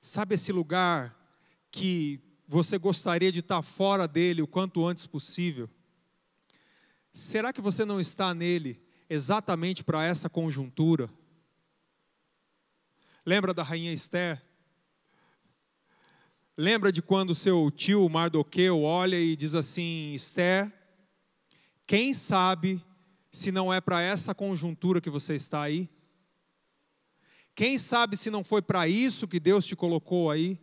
Sabe esse lugar que você gostaria de estar fora dele o quanto antes possível? Será que você não está nele exatamente para essa conjuntura? Lembra da rainha Esther? Lembra de quando seu tio Mardoqueu olha e diz assim: Esther, quem sabe se não é para essa conjuntura que você está aí? Quem sabe se não foi para isso que Deus te colocou aí?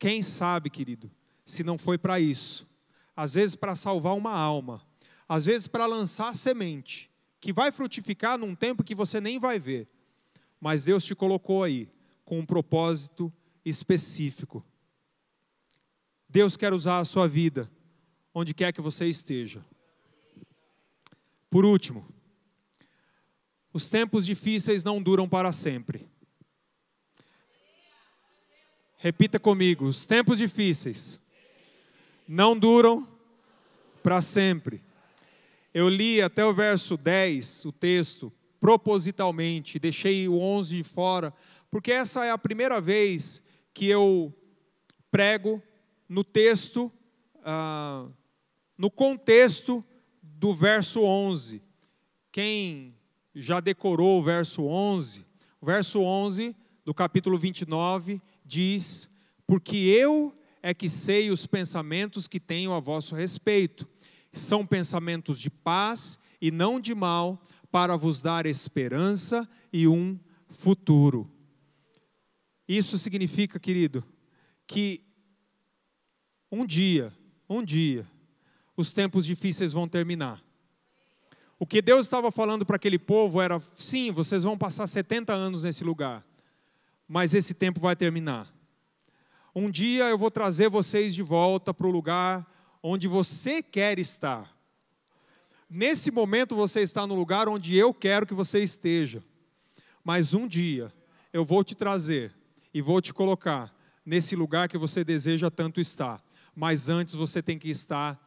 Quem sabe, querido, se não foi para isso? Às vezes para salvar uma alma, às vezes para lançar semente, que vai frutificar num tempo que você nem vai ver. Mas Deus te colocou aí com um propósito específico. Deus quer usar a sua vida onde quer que você esteja. Por último, os tempos difíceis não duram para sempre. Repita comigo: os tempos difíceis não duram para sempre. Eu li até o verso 10, o texto, propositalmente, deixei o 11 de fora, porque essa é a primeira vez que eu prego no texto, ah, no contexto do verso 11. Quem já decorou o verso 11, o verso 11 do capítulo 29 diz: Porque eu é que sei os pensamentos que tenho a vosso respeito. São pensamentos de paz e não de mal, para vos dar esperança e um futuro. Isso significa, querido, que um dia, um dia, os tempos difíceis vão terminar. O que Deus estava falando para aquele povo era: sim, vocês vão passar 70 anos nesse lugar, mas esse tempo vai terminar. Um dia eu vou trazer vocês de volta para o lugar onde você quer estar. Nesse momento você está no lugar onde eu quero que você esteja. Mas um dia eu vou te trazer e vou te colocar nesse lugar que você deseja tanto estar. Mas antes você tem que estar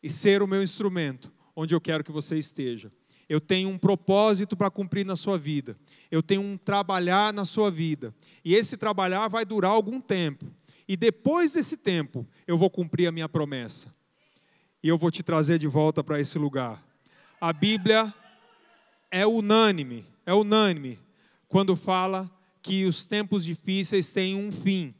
e ser o meu instrumento onde eu quero que você esteja. Eu tenho um propósito para cumprir na sua vida. Eu tenho um trabalhar na sua vida. E esse trabalhar vai durar algum tempo. E depois desse tempo, eu vou cumprir a minha promessa. E eu vou te trazer de volta para esse lugar. A Bíblia é unânime, é unânime quando fala que os tempos difíceis têm um fim.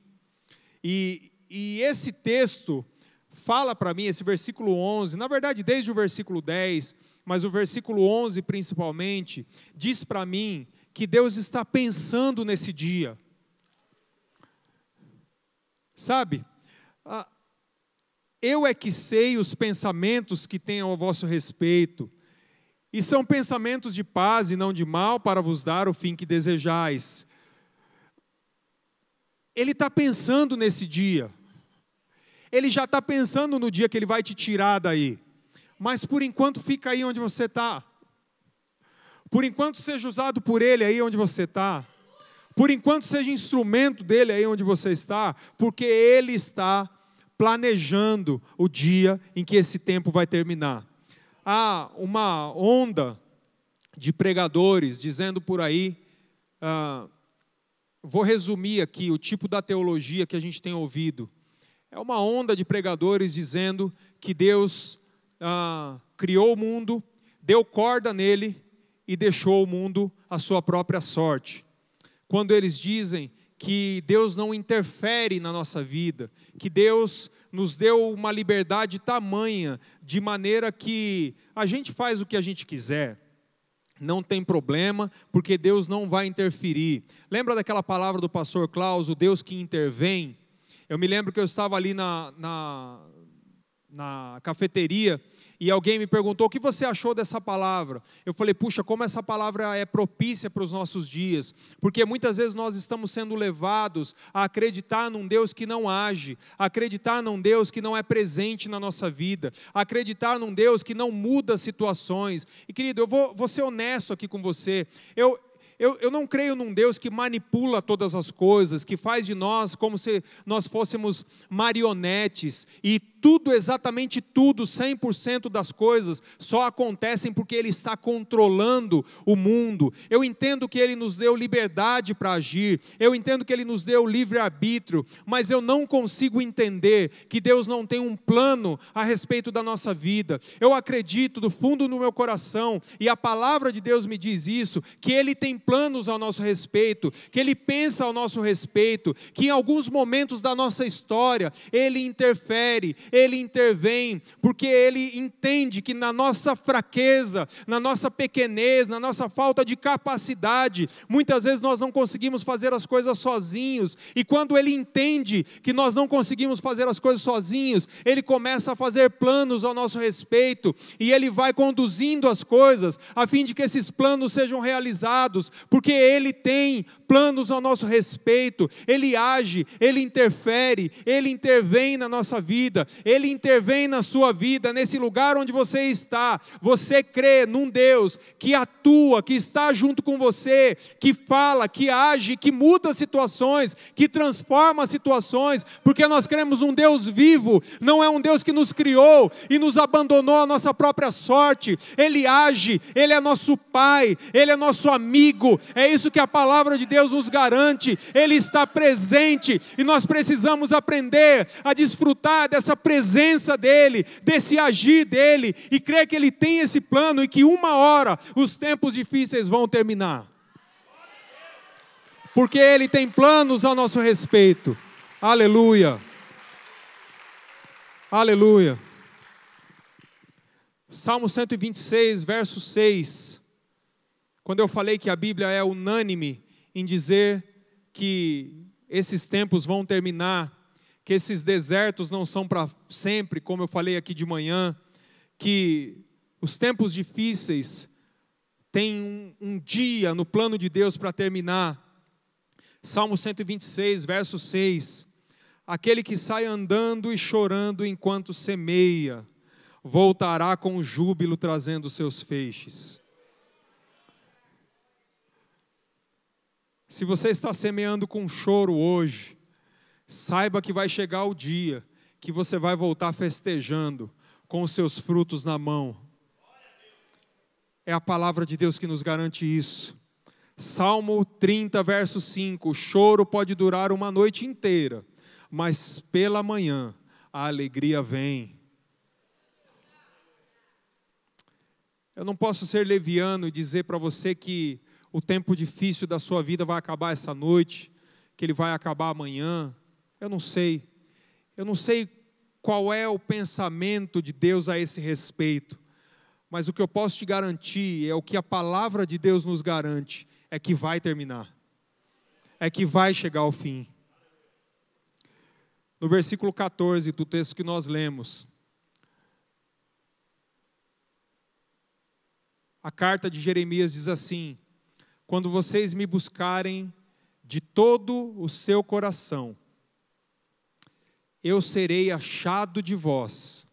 E, e esse texto fala para mim, esse versículo 11, na verdade, desde o versículo 10, mas o versículo 11 principalmente, diz para mim que Deus está pensando nesse dia. Sabe, eu é que sei os pensamentos que tenho ao vosso respeito, e são pensamentos de paz e não de mal, para vos dar o fim que desejais. Ele está pensando nesse dia. Ele já está pensando no dia que ele vai te tirar daí. Mas por enquanto fica aí onde você está. Por enquanto seja usado por ele aí onde você está. Por enquanto seja instrumento dele aí onde você está, porque ele está planejando o dia em que esse tempo vai terminar. Há uma onda de pregadores dizendo por aí, ah, vou resumir aqui o tipo da teologia que a gente tem ouvido. É uma onda de pregadores dizendo que Deus ah, criou o mundo, deu corda nele e deixou o mundo à sua própria sorte. Quando eles dizem que Deus não interfere na nossa vida, que Deus nos deu uma liberdade tamanha, de maneira que a gente faz o que a gente quiser, não tem problema, porque Deus não vai interferir. Lembra daquela palavra do pastor Klaus, o Deus que intervém? Eu me lembro que eu estava ali na, na, na cafeteria e alguém me perguntou o que você achou dessa palavra. Eu falei, puxa, como essa palavra é propícia para os nossos dias, porque muitas vezes nós estamos sendo levados a acreditar num Deus que não age, acreditar num Deus que não é presente na nossa vida, acreditar num Deus que não muda situações. E querido, eu vou, vou ser honesto aqui com você. Eu, eu, eu não creio num Deus que manipula todas as coisas, que faz de nós como se nós fôssemos marionetes e tudo, exatamente tudo, 100% das coisas só acontecem porque Ele está controlando o mundo. Eu entendo que Ele nos deu liberdade para agir, eu entendo que Ele nos deu livre-arbítrio, mas eu não consigo entender que Deus não tem um plano a respeito da nossa vida. Eu acredito do fundo do meu coração, e a palavra de Deus me diz isso, que Ele tem planos ao nosso respeito, que Ele pensa ao nosso respeito, que em alguns momentos da nossa história Ele interfere, ele intervém, porque Ele entende que na nossa fraqueza, na nossa pequenez, na nossa falta de capacidade, muitas vezes nós não conseguimos fazer as coisas sozinhos, e quando Ele entende que nós não conseguimos fazer as coisas sozinhos, Ele começa a fazer planos ao nosso respeito, e Ele vai conduzindo as coisas, a fim de que esses planos sejam realizados, porque Ele tem planos ao nosso respeito, Ele age, Ele interfere, Ele intervém na nossa vida, Ele intervém na sua vida, nesse lugar onde você está. Você crê num Deus que atua, que está junto com você, que fala, que age, que muda situações, que transforma situações, porque nós cremos num Deus vivo, não é um Deus que nos criou e nos abandonou à nossa própria sorte. Ele age, Ele é nosso Pai, Ele é nosso amigo, é isso que a palavra de Deus nos garante. Ele está presente e nós precisamos aprender a desfrutar dessa presença presença dEle, desse agir dEle, e crer que Ele tem esse plano e que uma hora os tempos difíceis vão terminar. Porque Ele tem planos a nosso respeito. Aleluia. Aleluia. Salmo 126, verso 6. Quando eu falei que a Bíblia é unânime em dizer que esses tempos vão terminar, que esses desertos não são para sempre, como eu falei aqui de manhã, que os tempos difíceis têm um, um dia no plano de Deus para terminar. Salmo 126, verso 6. Aquele que sai andando e chorando enquanto semeia, voltará com júbilo trazendo seus feixes. Se você está semeando com choro hoje, Saiba que vai chegar o dia que você vai voltar festejando com os seus frutos na mão. É a palavra de Deus que nos garante isso. Salmo 30, verso 5: O choro pode durar uma noite inteira, mas pela manhã a alegria vem. Eu não posso ser leviano e dizer para você que o tempo difícil da sua vida vai acabar essa noite, que ele vai acabar amanhã. Eu não sei. Eu não sei qual é o pensamento de Deus a esse respeito. Mas o que eu posso te garantir é o que a palavra de Deus nos garante: é que vai terminar, é que vai chegar ao fim. No versículo 14 do texto que nós lemos, a carta de Jeremias diz assim: Quando vocês me buscarem de todo o seu coração, eu serei achado de vós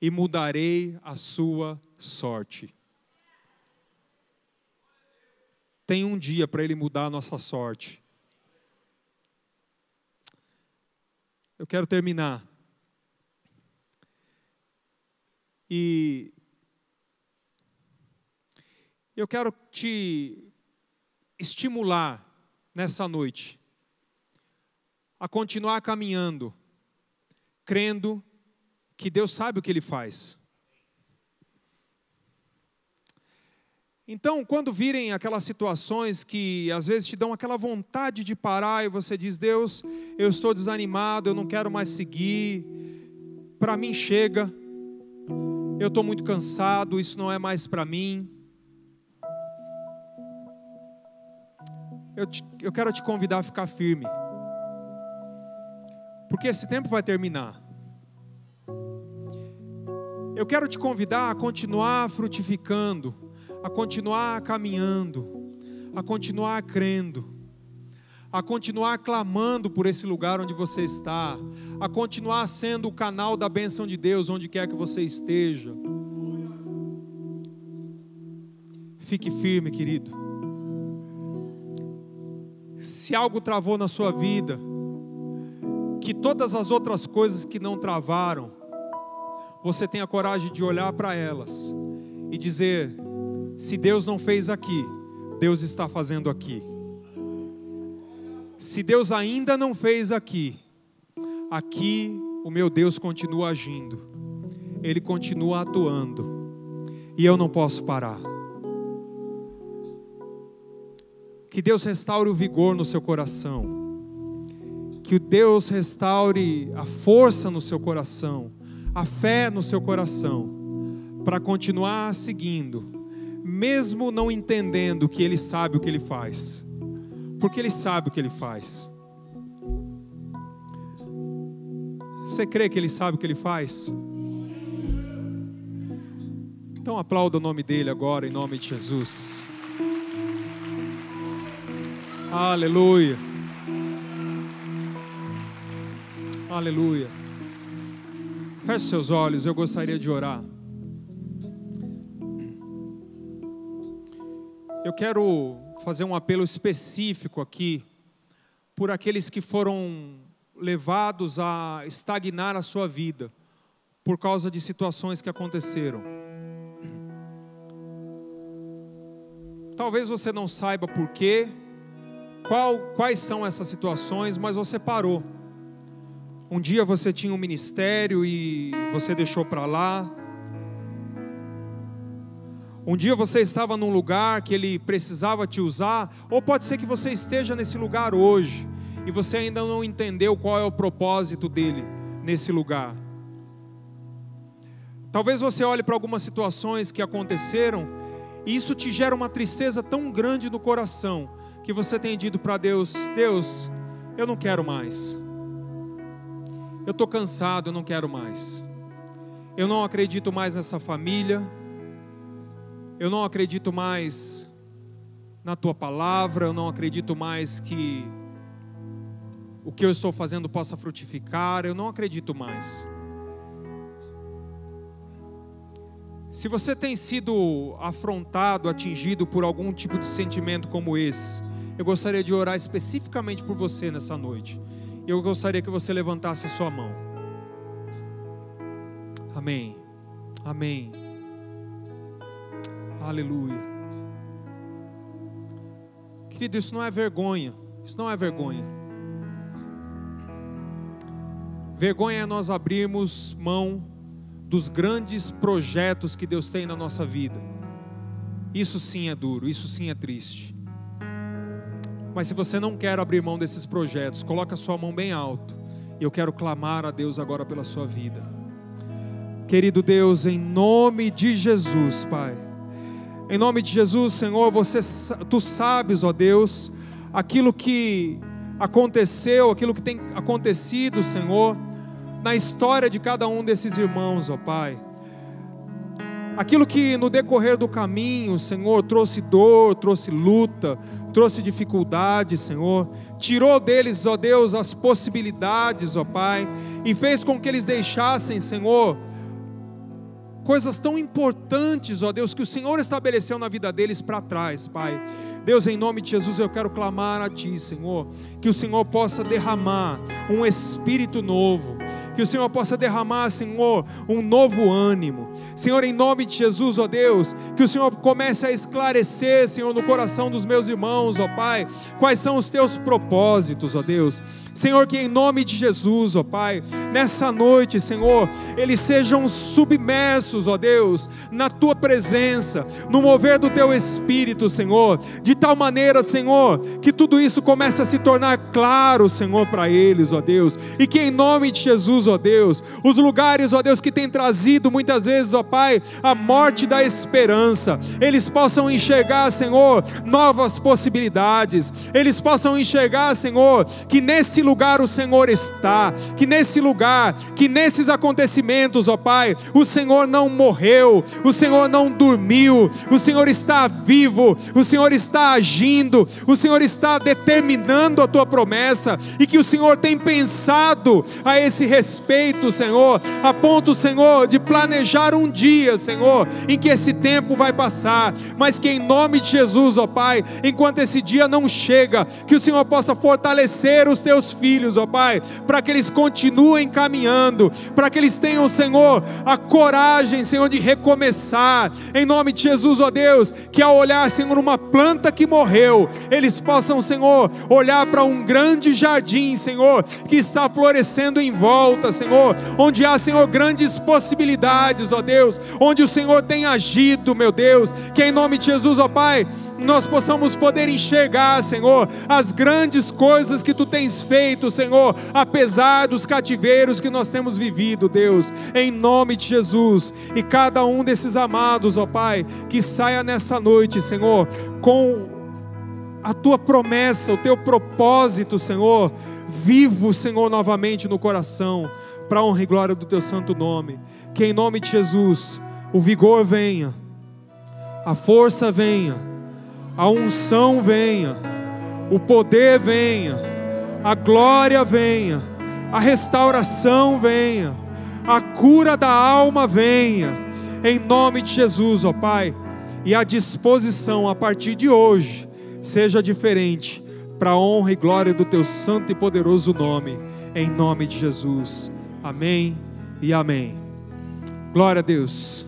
e mudarei a sua sorte. Tem um dia para Ele mudar a nossa sorte. Eu quero terminar. E Eu quero te estimular nessa noite a continuar caminhando, crendo que Deus sabe o que Ele faz. Então, quando virem aquelas situações que às vezes te dão aquela vontade de parar e você diz: Deus, eu estou desanimado, eu não quero mais seguir, para mim chega, eu estou muito cansado, isso não é mais para mim. Eu, te, eu quero te convidar a ficar firme, porque esse tempo vai terminar. Eu quero te convidar a continuar frutificando, a continuar caminhando, a continuar crendo a continuar clamando por esse lugar onde você está, a continuar sendo o canal da bênção de Deus onde quer que você esteja. Fique firme, querido. Se algo travou na sua vida, que todas as outras coisas que não travaram, você tenha coragem de olhar para elas e dizer: se Deus não fez aqui, Deus está fazendo aqui. Se Deus ainda não fez aqui, aqui o meu Deus continua agindo, Ele continua atuando, e eu não posso parar. Que Deus restaure o vigor no seu coração, que Deus restaure a força no seu coração, a fé no seu coração, para continuar seguindo, mesmo não entendendo que Ele sabe o que Ele faz porque Ele sabe o que Ele faz. Você crê que Ele sabe o que Ele faz? Então aplauda o nome dele agora, em nome de Jesus. Aleluia. Aleluia. Feche seus olhos, eu gostaria de orar. Eu quero fazer um apelo específico aqui por aqueles que foram levados a estagnar a sua vida por causa de situações que aconteceram. Talvez você não saiba por quê, qual, quais são essas situações, mas você parou. Um dia você tinha um ministério e você deixou para lá. Um dia você estava num lugar que ele precisava te usar, ou pode ser que você esteja nesse lugar hoje e você ainda não entendeu qual é o propósito dele nesse lugar. Talvez você olhe para algumas situações que aconteceram e isso te gera uma tristeza tão grande no coração que você tem dito para Deus: Deus, eu não quero mais. Eu estou cansado, eu não quero mais. Eu não acredito mais nessa família eu não acredito mais na tua palavra, eu não acredito mais que o que eu estou fazendo possa frutificar, eu não acredito mais. Se você tem sido afrontado, atingido por algum tipo de sentimento como esse, eu gostaria de orar especificamente por você nessa noite. Eu gostaria que você levantasse a sua mão. Amém. Amém. Aleluia. Querido, isso não é vergonha. Isso não é vergonha. Vergonha é nós abrirmos mão dos grandes projetos que Deus tem na nossa vida. Isso sim é duro, isso sim é triste. Mas se você não quer abrir mão desses projetos, coloque a sua mão bem alto. E eu quero clamar a Deus agora pela sua vida. Querido Deus, em nome de Jesus, Pai. Em nome de Jesus, Senhor, você, tu sabes, ó Deus, aquilo que aconteceu, aquilo que tem acontecido, Senhor, na história de cada um desses irmãos, ó Pai. Aquilo que no decorrer do caminho, Senhor, trouxe dor, trouxe luta, trouxe dificuldade, Senhor, tirou deles, ó Deus, as possibilidades, ó Pai, e fez com que eles deixassem, Senhor, coisas tão importantes, ó Deus, que o Senhor estabeleceu na vida deles para trás, Pai. Deus, em nome de Jesus, eu quero clamar a Ti, Senhor, que o Senhor possa derramar um espírito novo, que o Senhor possa derramar, Senhor, um novo ânimo. Senhor, em nome de Jesus, ó Deus, que o Senhor comece a esclarecer, Senhor, no coração dos meus irmãos, ó Pai, quais são os teus propósitos, ó Deus. Senhor, que em nome de Jesus, ó Pai, nessa noite, Senhor, eles sejam submersos, ó Deus, na tua presença, no mover do teu espírito, Senhor, de tal maneira, Senhor, que tudo isso comece a se tornar claro, Senhor, para eles, ó Deus, e que em nome de Jesus, ó Deus, os lugares, ó Deus, que tem trazido muitas vezes, ó Pai, a morte da esperança, eles possam enxergar, Senhor, novas possibilidades, eles possam enxergar, Senhor, que nesse lugar o Senhor está, que nesse lugar, que nesses acontecimentos, ó Pai, o Senhor não morreu, o Senhor não dormiu, o Senhor está vivo, o Senhor está agindo, o Senhor está determinando a tua promessa e que o Senhor tem pensado a esse respeito, Senhor, a ponto, Senhor, de planejar um dia, Senhor, em que esse tempo vai passar, mas que em nome de Jesus, ó Pai, enquanto esse dia não chega, que o Senhor possa fortalecer os teus filhos, ó Pai, para que eles continuem caminhando, para que eles tenham, Senhor, a coragem, Senhor, de recomeçar, em nome de Jesus, ó Deus, que ao olhar, Senhor, uma planta que morreu, eles possam, Senhor, olhar para um grande jardim, Senhor, que está florescendo em volta, Senhor, onde há, Senhor, grandes possibilidades, ó Deus, onde o Senhor tem agido, meu Deus, que em nome de Jesus, ó Pai, nós possamos poder enxergar, Senhor, as grandes coisas que tu tens feito, Senhor, apesar dos cativeiros que nós temos vivido, Deus, em nome de Jesus. E cada um desses amados, ó Pai, que saia nessa noite, Senhor, com a tua promessa, o teu propósito, Senhor, vivo, Senhor, novamente no coração, para honra e glória do teu santo nome. Que em nome de Jesus o vigor venha, a força venha a unção venha, o poder venha, a glória venha, a restauração venha, a cura da alma venha, em nome de Jesus, ó Pai, e a disposição a partir de hoje seja diferente, para a honra e glória do Teu santo e poderoso nome, em nome de Jesus. Amém e amém. Glória a Deus.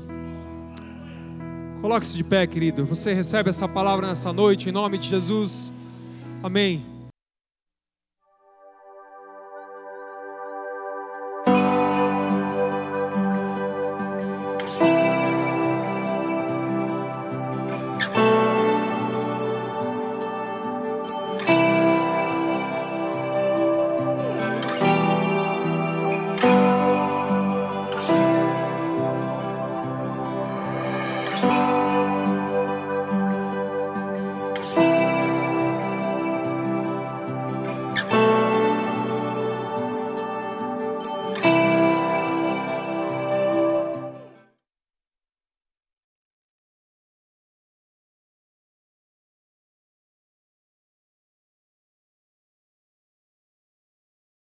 Coloque-se de pé, querido. Você recebe essa palavra nessa noite, em nome de Jesus. Amém.